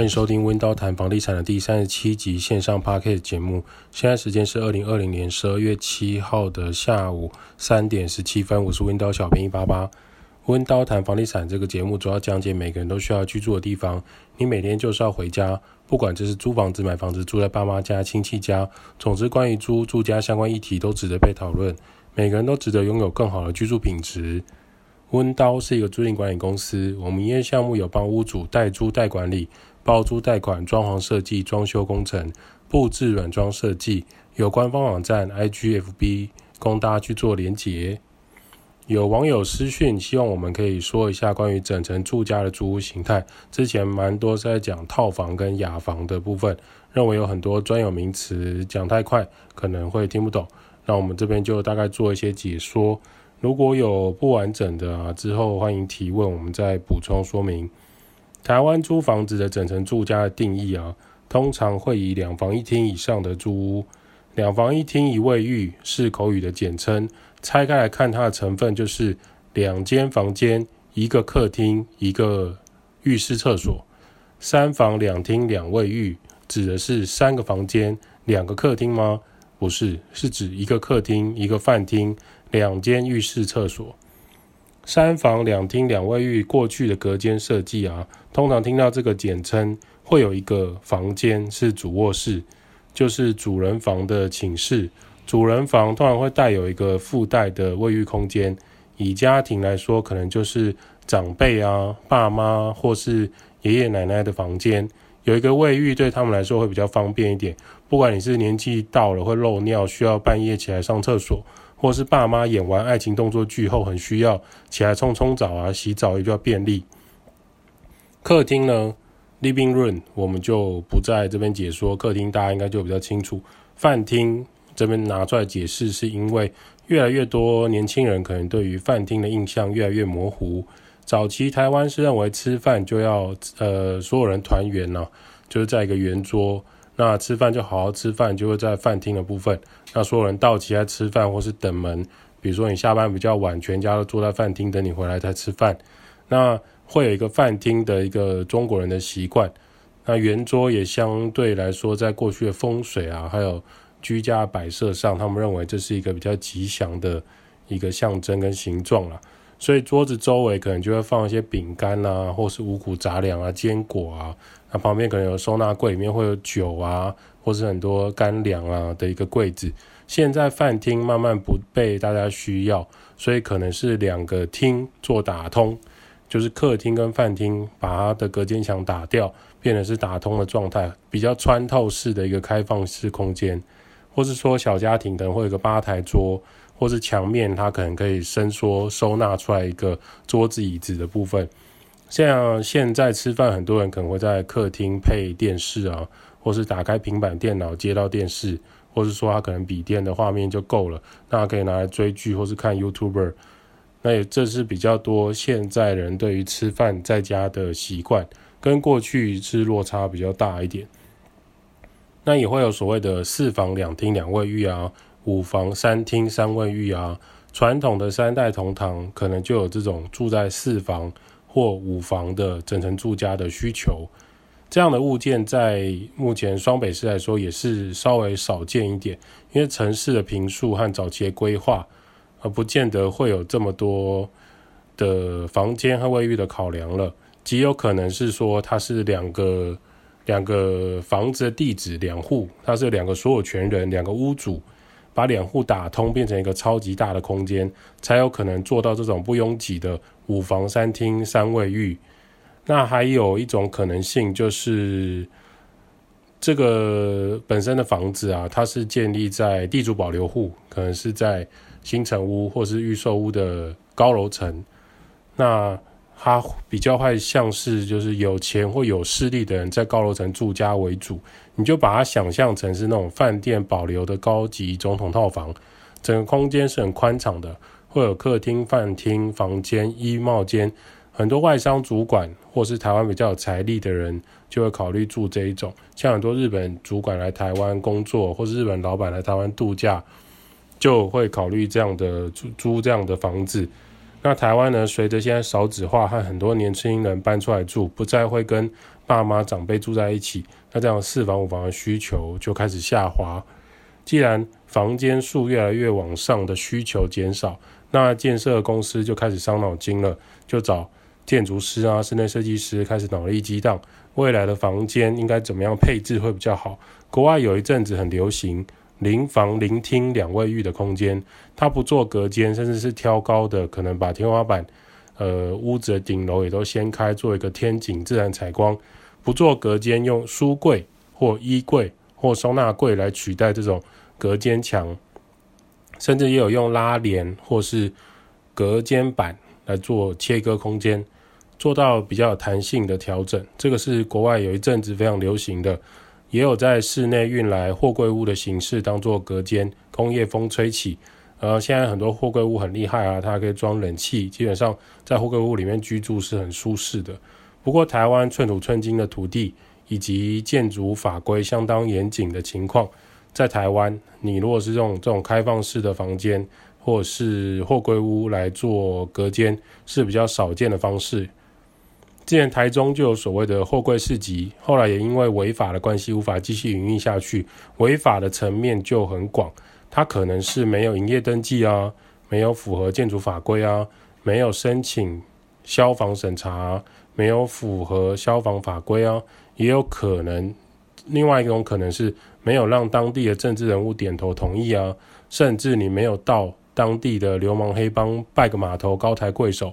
欢迎收听温刀谈房地产的第三十七集线上 Podcast 节目。现在时间是二零二零年十二月七号的下午三点十七分。我是温刀小编一八八。温刀谈房地产这个节目主要讲解每个人都需要居住的地方。你每天就是要回家，不管这是租房子、买房子、住在爸妈家、亲戚家，总之关于租住家相关议题都值得被讨论。每个人都值得拥有更好的居住品质。温刀是一个租赁管理公司，我们营业项目有帮屋主代租代管理。包租代管、装潢设计、装修工程、布置软装设计，有官方网站 IGFB 供大家去做连结。有网友私讯，希望我们可以说一下关于整层住家的租屋形态。之前蛮多在讲套房跟雅房的部分，认为有很多专有名词讲太快可能会听不懂，那我们这边就大概做一些解说。如果有不完整的啊，之后欢迎提问，我们再补充说明。台湾租房子的整层住家的定义啊，通常会以两房一厅以上的租屋，两房一厅一卫浴是口语的简称。拆开来看，它的成分就是两间房间、一个客厅、一个浴室厕所。三房两厅两卫浴指的是三个房间、两个客厅吗？不是，是指一个客厅、一个饭厅、两间浴室厕所。三房两厅两卫浴，过去的隔间设计啊，通常听到这个简称，会有一个房间是主卧室，就是主人房的寝室。主人房通常会带有一个附带的卫浴空间。以家庭来说，可能就是长辈啊、爸妈或是爷爷奶奶的房间，有一个卫浴对他们来说会比较方便一点。不管你是年纪到了会漏尿，需要半夜起来上厕所。或是爸妈演完爱情动作剧后很需要起来冲冲澡啊、洗澡也比较便利。客厅呢，living room 我们就不在这边解说，客厅大家应该就比较清楚。饭厅这边拿出来解释，是因为越来越多年轻人可能对于饭厅的印象越来越模糊。早期台湾是认为吃饭就要呃所有人团圆呢，就是在一个圆桌。那吃饭就好好吃饭，就会在饭厅的部分。那所有人到齐来吃饭，或是等门，比如说你下班比较晚，全家都坐在饭厅等你回来才吃饭。那会有一个饭厅的一个中国人的习惯。那圆桌也相对来说，在过去的风水啊，还有居家摆设上，他们认为这是一个比较吉祥的一个象征跟形状啦。所以桌子周围可能就会放一些饼干啊，或是五谷杂粮啊、坚果啊。那旁边可能有收纳柜，里面会有酒啊，或是很多干粮啊的一个柜子。现在饭厅慢慢不被大家需要，所以可能是两个厅做打通，就是客厅跟饭厅把它的隔间墙打掉，变成是打通的状态，比较穿透式的一个开放式空间。或是说小家庭可能会有个吧台桌。或是墙面，它可能可以伸缩收纳出来一个桌子椅子的部分。像现在吃饭，很多人可能会在客厅配电视啊，或是打开平板电脑接到电视，或是说他可能笔电的画面就够了，那可以拿来追剧或是看 YouTuber。那也这是比较多现在人对于吃饭在家的习惯，跟过去是落差比较大一点。那也会有所谓的四房两厅两卫浴啊。五房三厅三卫浴啊，传统的三代同堂可能就有这种住在四房或五房的整层住家的需求。这样的物件在目前双北市来说也是稍微少见一点，因为城市的坪数和早期的规划，而不见得会有这么多的房间和卫浴的考量了。极有可能是说它是两个两个房子的地址两户，它是两个所有权人两个屋主。把两户打通，变成一个超级大的空间，才有可能做到这种不拥挤的五房三厅三卫浴。那还有一种可能性，就是这个本身的房子啊，它是建立在地主保留户，可能是在新城屋或是预售屋的高楼层。那它比较会像是就是有钱或有势力的人在高楼层住家为主，你就把它想象成是那种饭店保留的高级总统套房，整个空间是很宽敞的，会有客厅、饭厅、房间、衣帽间，很多外商主管或是台湾比较有财力的人就会考虑住这一种，像很多日本主管来台湾工作，或是日本老板来台湾度假，就会考虑这样的租租这样的房子。那台湾呢，随着现在少子化和很多年轻人搬出来住，不再会跟爸妈长辈住在一起，那这样四房五房的需求就开始下滑。既然房间数越来越往上的需求减少，那建设公司就开始伤脑筋了，就找建筑师啊、室内设计师开始脑力激荡，未来的房间应该怎么样配置会比较好？国外有一阵子很流行零房零厅两卫浴的空间，它不做隔间，甚至是挑高的，可能把天花板、呃屋子的顶楼也都掀开，做一个天井自然采光，不做隔间，用书柜或衣柜或收纳柜来取代这种隔间墙。甚至也有用拉帘或是隔间板来做切割空间，做到比较有弹性的调整。这个是国外有一阵子非常流行的，也有在室内运来货柜屋的形式当做隔间，工业风吹起。呃，现在很多货柜屋很厉害啊，它可以装冷气，基本上在货柜屋里面居住是很舒适的。不过台湾寸土寸金的土地以及建筑法规相当严谨的情况。在台湾，你如果是这种这种开放式的房间，或者是货柜屋来做隔间，是比较少见的方式。之前台中就有所谓的货柜市集，后来也因为违法的关系无法继续营运下去。违法的层面就很广，它可能是没有营业登记啊，没有符合建筑法规啊，没有申请消防审查，没有符合消防法规啊，也有可能。另外一种可能是没有让当地的政治人物点头同意啊，甚至你没有到当地的流氓黑帮拜个码头高抬贵手，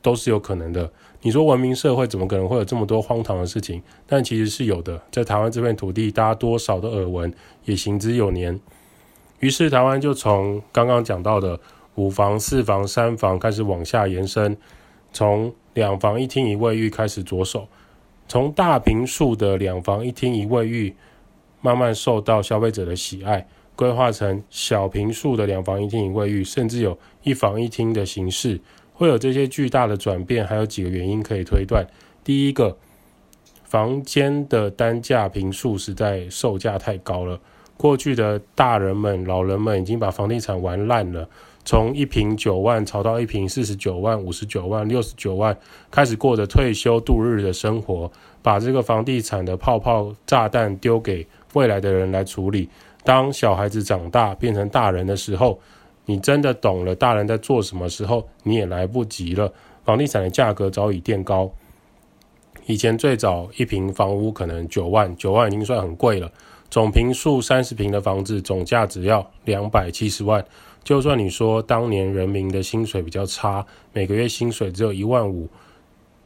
都是有可能的。你说文明社会怎么可能会有这么多荒唐的事情？但其实是有的，在台湾这片土地，大家多少的耳闻，也行之有年。于是台湾就从刚刚讲到的五房、四房、三房开始往下延伸，从两房一厅一卫浴开始着手。从大坪数的两房一厅一卫浴，慢慢受到消费者的喜爱，规划成小坪数的两房一厅一卫浴，甚至有一房一厅的形式，会有这些巨大的转变，还有几个原因可以推断。第一个，房间的单价坪数实在售价太高了，过去的大人们、老人们已经把房地产玩烂了。从一坪九万炒到一坪四十九万、五十九万、六十九万，开始过着退休度日的生活，把这个房地产的泡泡炸弹丢给未来的人来处理。当小孩子长大变成大人的时候，你真的懂了大人在做什么时候，你也来不及了。房地产的价格早已垫高，以前最早一平房屋可能九万，九万已经算很贵了。总坪数三十坪的房子，总价只要两百七十万。就算你说当年人民的薪水比较差，每个月薪水只有一万五，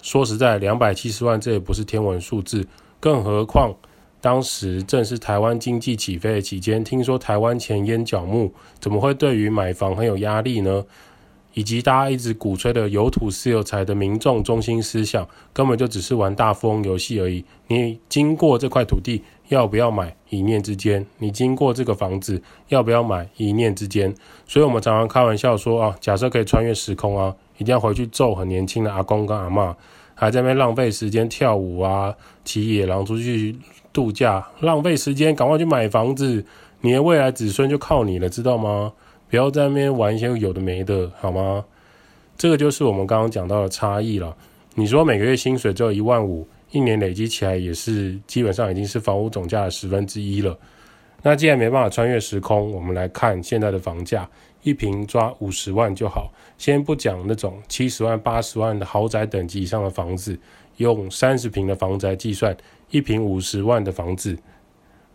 说实在，两百七十万这也不是天文数字。更何况当时正是台湾经济起飞的期间，听说台湾前烟角木，怎么会对于买房很有压力呢？以及大家一直鼓吹的有土是有财的民众中心思想，根本就只是玩大富翁游戏而已。你经过这块土地要不要买，一念之间；你经过这个房子要不要买，一念之间。所以我们常常开玩笑说啊，假设可以穿越时空啊，一定要回去揍很年轻的阿公跟阿嬷，还在那边浪费时间跳舞啊，骑野狼出去度假，浪费时间，赶快去买房子，你的未来子孙就靠你了，知道吗？不要在那边玩一些有的没的，好吗？这个就是我们刚刚讲到的差异了。你说每个月薪水只有一万五，一年累积起来也是基本上已经是房屋总价的十分之一了。那既然没办法穿越时空，我们来看现在的房价，一平抓五十万就好。先不讲那种七十万、八十万的豪宅等级以上的房子，用三十平的房宅计算，一平五十万的房子。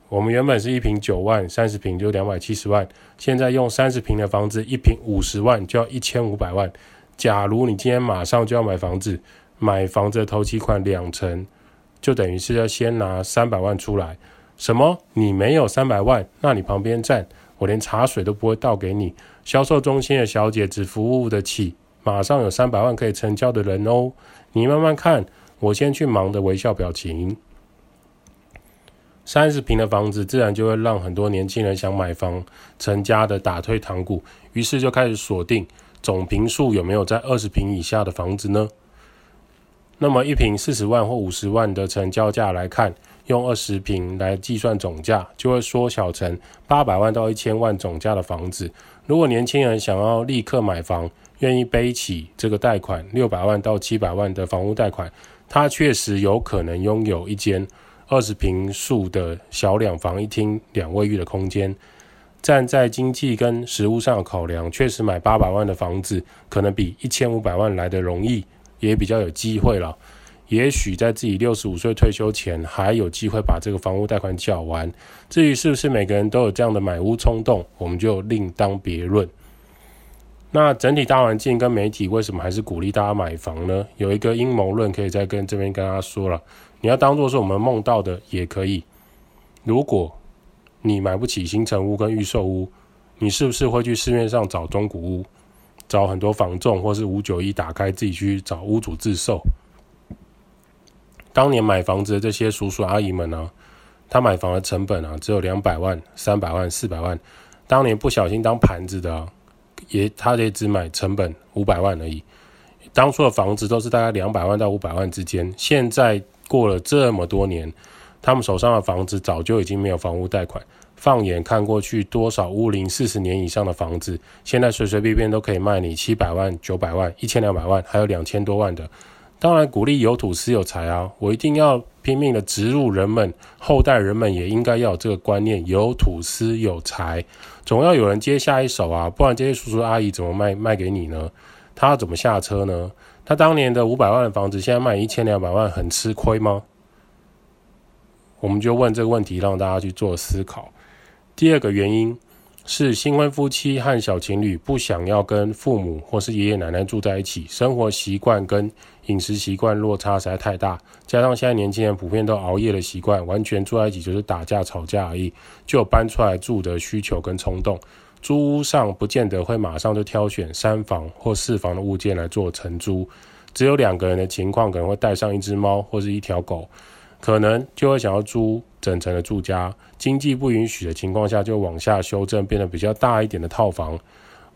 我们原本是一平九万，三十平就两百七十万。现在用三十平的房子，一平五十万就要一千五百万。假如你今天马上就要买房子，买房子的头期款两成，就等于是要先拿三百万出来。什么？你没有三百万？那你旁边站，我连茶水都不会倒给你。销售中心的小姐只服务得起马上有三百万可以成交的人哦。你慢慢看，我先去忙的微笑表情。三十平的房子，自然就会让很多年轻人想买房成家的打退堂鼓，于是就开始锁定总坪数有没有在二十平以下的房子呢？那么一平四十万或五十万的成交价来看，用二十平来计算总价，就会缩小成八百万到一千万总价的房子。如果年轻人想要立刻买房，愿意背起这个贷款六百万到七百万的房屋贷款，他确实有可能拥有一间二十平数的小两房一厅两卫浴的空间。站在经济跟实物上的考量，确实买八百万的房子可能比一千五百万来得容易，也比较有机会了。也许在自己六十五岁退休前，还有机会把这个房屋贷款缴完。至于是不是每个人都有这样的买屋冲动，我们就另当别论。那整体大环境跟媒体为什么还是鼓励大家买房呢？有一个阴谋论可以再跟这边跟大家说了，你要当做是我们梦到的也可以。如果你买不起新成屋跟预售屋，你是不是会去市面上找中古屋，找很多房仲或是五九一打开自己去找屋主自售？当年买房子的这些叔叔阿姨们呢、啊，他买房的成本啊只有两百万、三百万、四百万。当年不小心当盘子的、啊，也他也只买成本五百万而已。当初的房子都是大概两百万到五百万之间。现在过了这么多年，他们手上的房子早就已经没有房屋贷款。放眼看过去，多少屋龄四十年以上的房子，现在随随便便都可以卖你七百万、九百万、一千两百万，还有两千多万的。当然，鼓励有土斯有财啊！我一定要拼命的植入人们，后代人们也应该要有这个观念：有土司有财，总要有人接下一手啊！不然这些叔叔阿姨怎么卖卖给你呢？他要怎么下车呢？他当年的五百万的房子，现在卖一千两百万，很吃亏吗？我们就问这个问题，让大家去做思考。第二个原因。是新婚夫妻和小情侣不想要跟父母或是爷爷奶奶住在一起，生活习惯跟饮食习惯落差实在太大，加上现在年轻人普遍都熬夜的习惯，完全住在一起就是打架吵架而已，就有搬出来住的需求跟冲动。租屋上不见得会马上就挑选三房或四房的物件来做承租，只有两个人的情况可能会带上一只猫或是一条狗。可能就会想要租整层的住家，经济不允许的情况下，就往下修正，变得比较大一点的套房。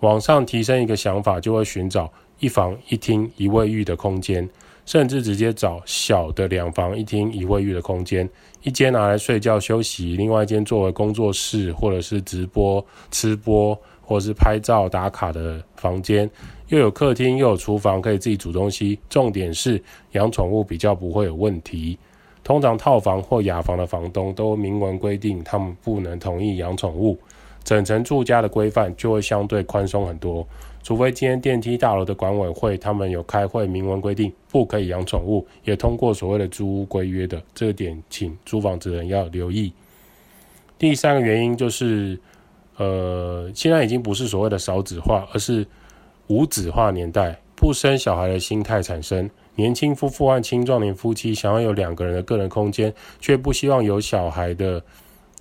往上提升一个想法，就会寻找一房一厅一卫浴的空间，甚至直接找小的两房一厅一卫浴的空间，一间拿来睡觉休息，另外一间作为工作室或者是直播、吃播或者是拍照打卡的房间，又有客厅又有厨房，可以自己煮东西。重点是养宠物比较不会有问题。通常套房或雅房的房东都明文规定，他们不能同意养宠物，整层住家的规范就会相对宽松很多。除非今天电梯大楼的管委会他们有开会明文规定不可以养宠物，也通过所谓的租屋规约的，这点请租房子人要留意。第三个原因就是，呃，现在已经不是所谓的少子化，而是无子化年代，不生小孩的心态产生。年轻夫妇和青壮年夫妻想要有两个人的个人空间，却不希望有小孩的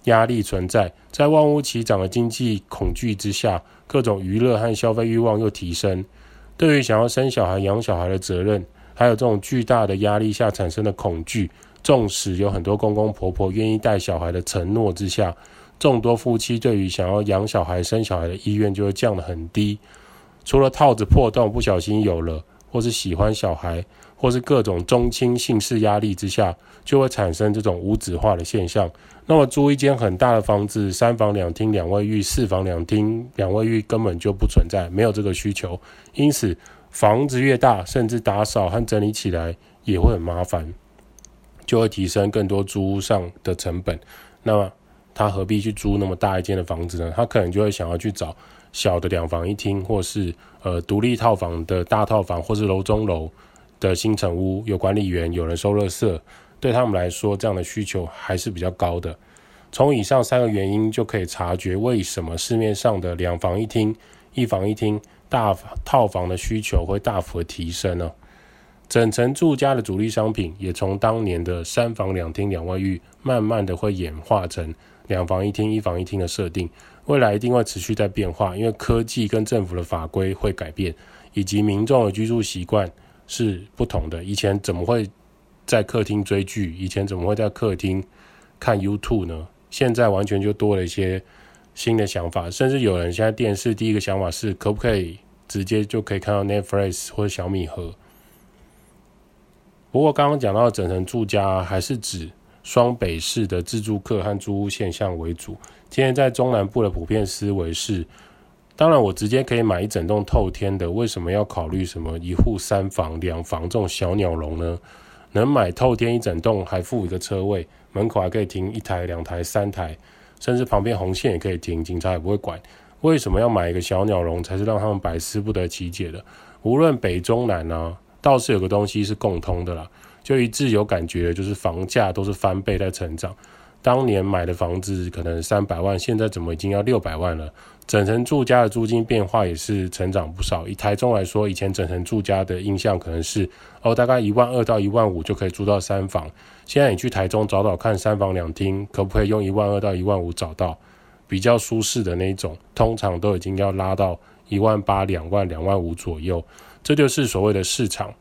压力存在。在万物齐涨的经济恐惧之下，各种娱乐和消费欲望又提升。对于想要生小孩、养小孩的责任，还有这种巨大的压力下产生的恐惧，纵使有很多公公婆婆愿意带小孩的承诺之下，众多夫妻对于想要养小孩、生小孩的意愿就会降得很低。除了套子破洞，不小心有了。或是喜欢小孩，或是各种宗亲姓氏压力之下，就会产生这种无子化的现象。那么租一间很大的房子，三房两厅两卫浴，四房两厅两卫浴根本就不存在，没有这个需求。因此，房子越大，甚至打扫和整理起来也会很麻烦，就会提升更多租屋上的成本。那么他何必去租那么大一间的房子呢？他可能就会想要去找。小的两房一厅，或是呃独立套房的大套房，或是楼中楼的新城屋，有管理员，有人收垃圾，对他们来说，这样的需求还是比较高的。从以上三个原因就可以察觉，为什么市面上的两房一厅、一房一厅大套房的需求会大幅提升呢？整层住家的主力商品，也从当年的三房两厅两卫浴，慢慢的会演化成两房一厅、一房一厅的设定。未来一定会持续在变化，因为科技跟政府的法规会改变，以及民众的居住习惯是不同的。以前怎么会在客厅追剧？以前怎么会在客厅看 YouTube 呢？现在完全就多了一些新的想法，甚至有人现在电视第一个想法是，可不可以直接就可以看到 Netflix 或者小米盒？不过刚刚讲到整层住家，还是指双北市的自住客和租屋现象为主。今天在中南部的普遍思维是，当然，我直接可以买一整栋透天的，为什么要考虑什么一户三房、两房这种小鸟笼呢？能买透天一整栋，还附一个车位，门口还可以停一台、两台、三台，甚至旁边红线也可以停，警察也不会管。为什么要买一个小鸟笼，才是让他们百思不得其解的。无论北中南呢、啊，倒是有个东西是共通的啦，就一致有感觉，就是房价都是翻倍在成长。当年买的房子可能三百万，现在怎么已经要六百万了？整层住家的租金变化也是成长不少。以台中来说，以前整层住家的印象可能是哦，大概一万二到一万五就可以租到三房。现在你去台中找找看，三房两厅可不可以用一万二到一万五找到比较舒适的那一种？通常都已经要拉到一万八、两万、两万五左右。这就是所谓的市场，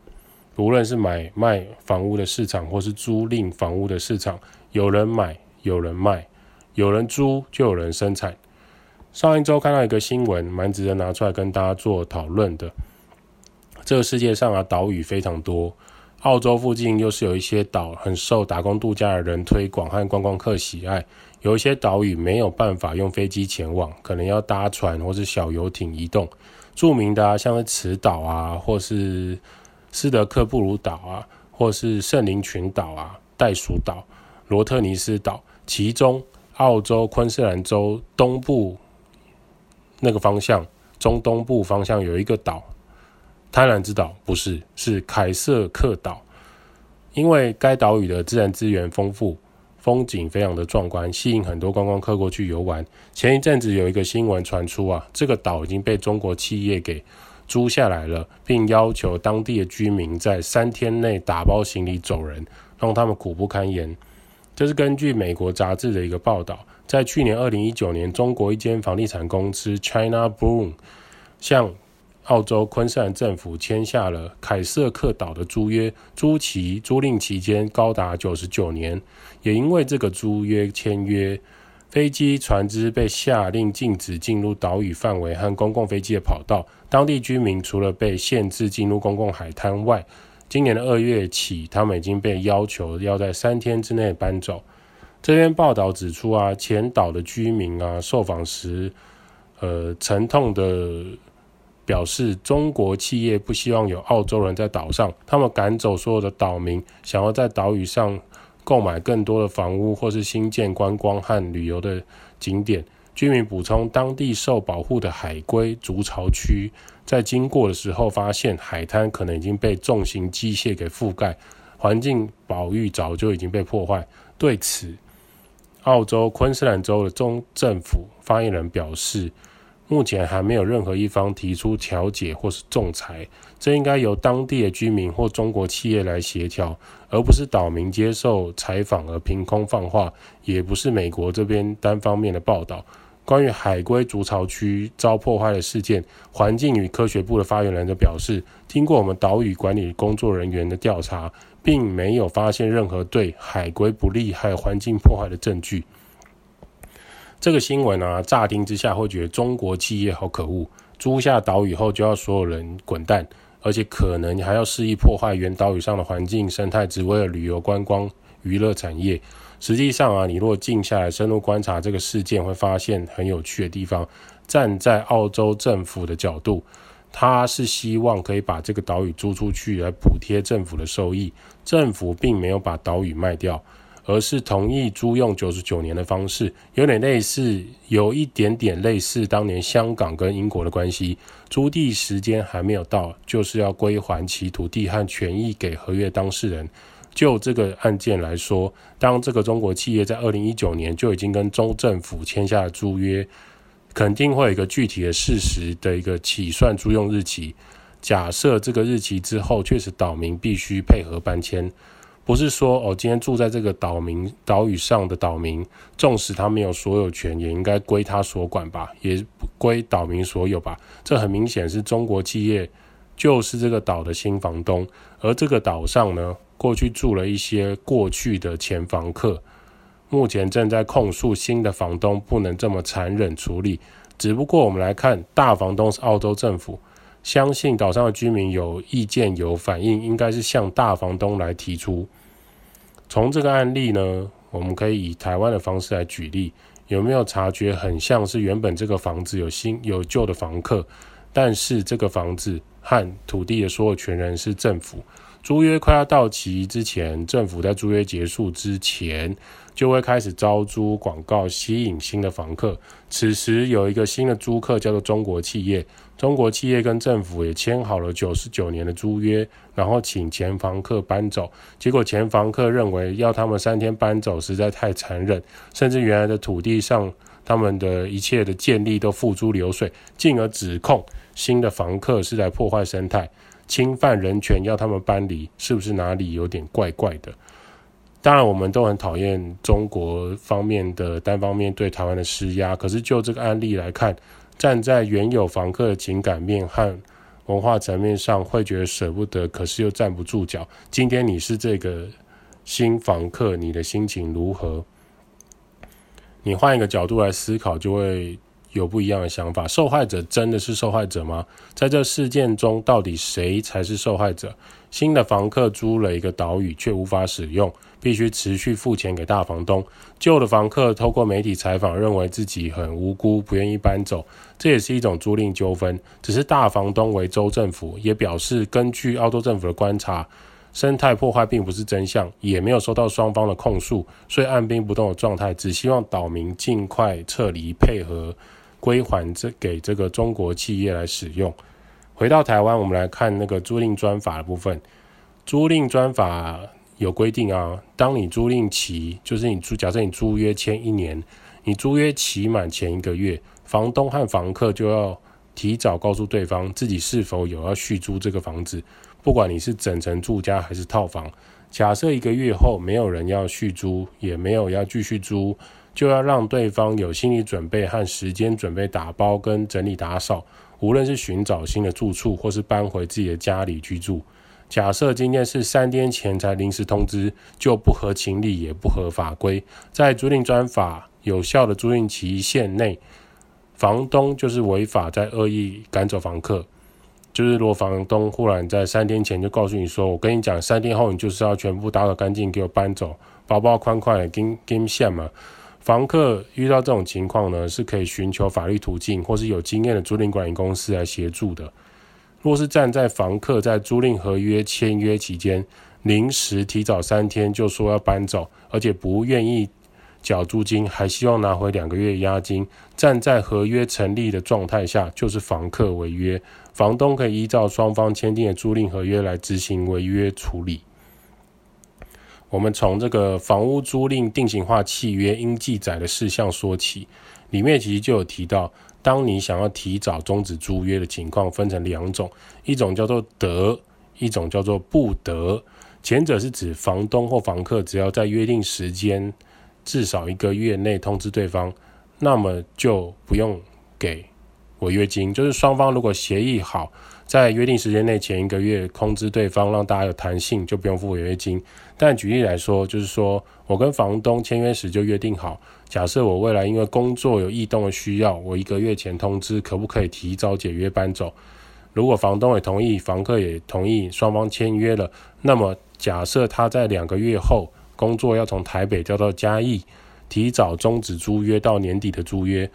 无论是买卖房屋的市场，或是租赁房屋的市场，有人买。有人卖，有人租，就有人生产。上一周看到一个新闻，蛮值得拿出来跟大家做讨论的。这个世界上啊，岛屿非常多，澳洲附近又是有一些岛很受打工度假的人推广和观光客喜爱。有一些岛屿没有办法用飞机前往，可能要搭船或是小游艇移动。著名的，像是慈岛啊，或是斯德克布鲁岛啊，或是圣灵群岛啊，袋鼠岛、罗特尼斯岛。其中，澳洲昆士兰州东部那个方向，中东部方向有一个岛，贪婪之岛不是，是凯瑟克岛。因为该岛屿的自然资源丰富，风景非常的壮观，吸引很多观光客过去游玩。前一阵子有一个新闻传出啊，这个岛已经被中国企业给租下来了，并要求当地的居民在三天内打包行李走人，让他们苦不堪言。这是根据美国杂志的一个报道，在去年二零一九年，中国一间房地产公司 China Boom 向澳洲昆士兰政府签下了凯瑟克岛的租约，租期租赁期间高达九十九年。也因为这个租约签约，飞机船只被下令禁止进入岛屿范围和公共飞机的跑道，当地居民除了被限制进入公共海滩外，今年的二月起，他们已经被要求要在三天之内搬走。这篇报道指出啊，前岛的居民啊，受访时，呃，沉痛的表示，中国企业不希望有澳洲人在岛上，他们赶走所有的岛民，想要在岛屿上购买更多的房屋，或是新建观光和旅游的景点。居民补充，当地受保护的海龟筑巢区。在经过的时候，发现海滩可能已经被重型机械给覆盖，环境保育早就已经被破坏。对此，澳洲昆士兰州的中政府发言人表示，目前还没有任何一方提出调解或是仲裁，这应该由当地的居民或中国企业来协调，而不是岛民接受采访而凭空放话，也不是美国这边单方面的报道。关于海龟筑巢区遭破坏的事件，环境与科学部的发言人就表示，经过我们岛屿管理工作人员的调查，并没有发现任何对海龟不利还有环境破坏的证据。这个新闻啊，乍听之下会觉得中国企业好可恶，租下岛屿后就要所有人滚蛋，而且可能还要肆意破坏原岛屿上的环境生态，只为了旅游观光娱乐产业。实际上啊，你若静下来深入观察这个事件，会发现很有趣的地方。站在澳洲政府的角度，他是希望可以把这个岛屿租出去来补贴政府的收益。政府并没有把岛屿卖掉，而是同意租用九十九年的方式，有点类似，有一点点类似当年香港跟英国的关系。租地时间还没有到，就是要归还其土地和权益给合约当事人。就这个案件来说，当这个中国企业在二零一九年就已经跟州政府签下了租约，肯定会有一个具体的事实的一个起算租用日期。假设这个日期之后，确实岛民必须配合搬迁，不是说哦，今天住在这个岛民岛屿上的岛民，纵使他没有所有权，也应该归他所管吧，也归岛民所有吧。这很明显是中国企业就是这个岛的新房东，而这个岛上呢，过去住了一些过去的前房客，目前正在控诉新的房东不能这么残忍处理。只不过我们来看，大房东是澳洲政府，相信岛上的居民有意见有反应，应该是向大房东来提出。从这个案例呢，我们可以以台湾的方式来举例，有没有察觉很像是原本这个房子有新有旧的房客，但是这个房子和土地的所有权人是政府。租约快要到期之前，政府在租约结束之前就会开始招租广告，吸引新的房客。此时有一个新的租客叫做中国企业，中国企业跟政府也签好了九十九年的租约，然后请前房客搬走。结果前房客认为要他们三天搬走实在太残忍，甚至原来的土地上他们的一切的建立都付诸流水，进而指控新的房客是在破坏生态。侵犯人权，要他们搬离，是不是哪里有点怪怪的？当然，我们都很讨厌中国方面的单方面对台湾的施压。可是就这个案例来看，站在原有房客的情感面和文化层面上，会觉得舍不得，可是又站不住脚。今天你是这个新房客，你的心情如何？你换一个角度来思考，就会。有不一样的想法，受害者真的是受害者吗？在这事件中，到底谁才是受害者？新的房客租了一个岛屿，却无法使用，必须持续付钱给大房东。旧的房客透过媒体采访，认为自己很无辜，不愿意搬走，这也是一种租赁纠纷。只是大房东为州政府，也表示根据澳洲政府的观察，生态破坏并不是真相，也没有收到双方的控诉，所以按兵不动的状态，只希望岛民尽快撤离，配合。归还这给这个中国企业来使用。回到台湾，我们来看那个租赁专法的部分。租赁专法有规定啊，当你租赁期，就是你租，假设你租约签一年，你租约期满前一个月，房东和房客就要提早告诉对方自己是否有要续租这个房子，不管你是整层住家还是套房。假设一个月后没有人要续租，也没有要继续租。就要让对方有心理准备和时间准备打包跟整理打扫，无论是寻找新的住处或是搬回自己的家里居住。假设今天是三天前才临时通知，就不合情理也不合法规。在租赁专法有效的租赁期限内，房东就是违法在恶意赶走房客。就是如果房东忽然在三天前就告诉你说：“我跟你讲，三天后你就是要全部打扫干净，给我搬走，包包宽宽的，跟跟线嘛。”房客遇到这种情况呢，是可以寻求法律途径，或是有经验的租赁管理公司来协助的。若是站在房客在租赁合约签约期间，临时提早三天就说要搬走，而且不愿意缴租金，还希望拿回两个月押金，站在合约成立的状态下，就是房客违约，房东可以依照双方签订的租赁合约来执行违约处理。我们从这个房屋租赁定型化契约应记载的事项说起，里面其实就有提到，当你想要提早终止租约的情况分成两种，一种叫做得，一种叫做不得。前者是指房东或房客只要在约定时间至少一个月内通知对方，那么就不用给违约金，就是双方如果协议好。在约定时间内前一个月通知对方，让大家有弹性，就不用付违约金。但举例来说，就是说我跟房东签约时就约定好，假设我未来因为工作有异动的需要，我一个月前通知，可不可以提早解约搬走？如果房东也同意，房客也同意，双方签约了，那么假设他在两个月后工作要从台北调到嘉义，提早终止租约到年底的租约。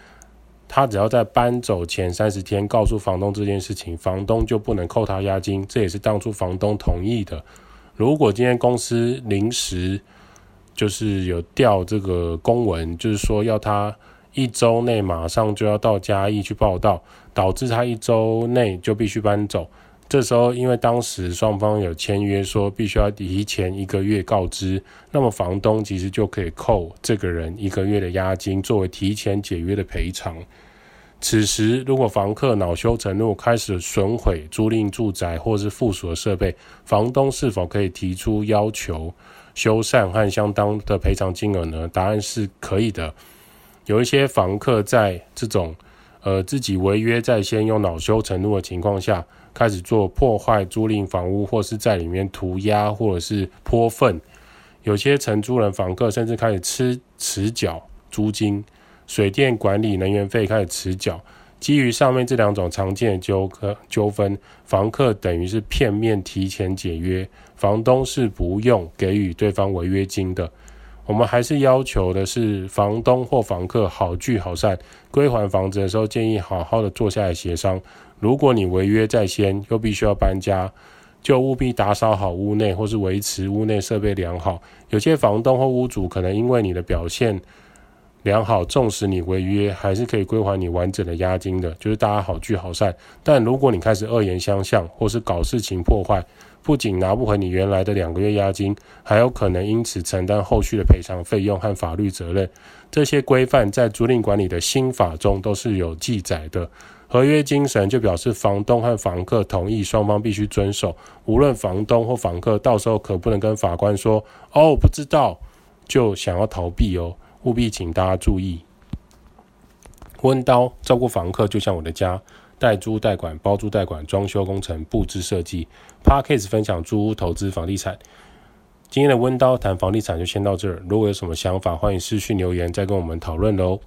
他只要在搬走前三十天告诉房东这件事情，房东就不能扣他押金，这也是当初房东同意的。如果今天公司临时就是有调这个公文，就是说要他一周内马上就要到嘉义去报到，导致他一周内就必须搬走。这时候因为当时双方有签约说必须要提前一个月告知，那么房东其实就可以扣这个人一个月的押金作为提前解约的赔偿。此时，如果房客恼羞成怒，开始损毁租赁住宅或是附属的设备，房东是否可以提出要求修缮和相当的赔偿金额呢？答案是可以的。有一些房客在这种呃自己违约在先又恼羞成怒的情况下，开始做破坏租赁房屋，或是在里面涂鸦或者是泼粪。有些承租人房客甚至开始吃迟缴租金。水电管理、能源费开始迟缴，基于上面这两种常见的纠纷纠纷，房客等于是片面提前解约，房东是不用给予对方违约金的。我们还是要求的是房东或房客好聚好散，归还房子的时候建议好好的坐下来协商。如果你违约在先，又必须要搬家，就务必打扫好屋内，或是维持屋内设备良好。有些房东或屋主可能因为你的表现良好，纵使你违约，还是可以归还你完整的押金的，就是大家好聚好散。但如果你开始恶言相向，或是搞事情破坏，不仅拿不回你原来的两个月押金，还有可能因此承担后续的赔偿费用和法律责任。这些规范在租赁管理的新法中都是有记载的。合约精神就表示房东和房客同意，双方必须遵守。无论房东或房客，到时候可不能跟法官说：“哦，不知道”，就想要逃避哦。务必请大家注意。温刀照顾房客就像我的家。代租代管、包租代管、装修工程、布置设计。Podcast 分享租屋投资房地产。今天的温刀谈房地产就先到这儿。如果有什么想法，欢迎私讯留言，再跟我们讨论喽。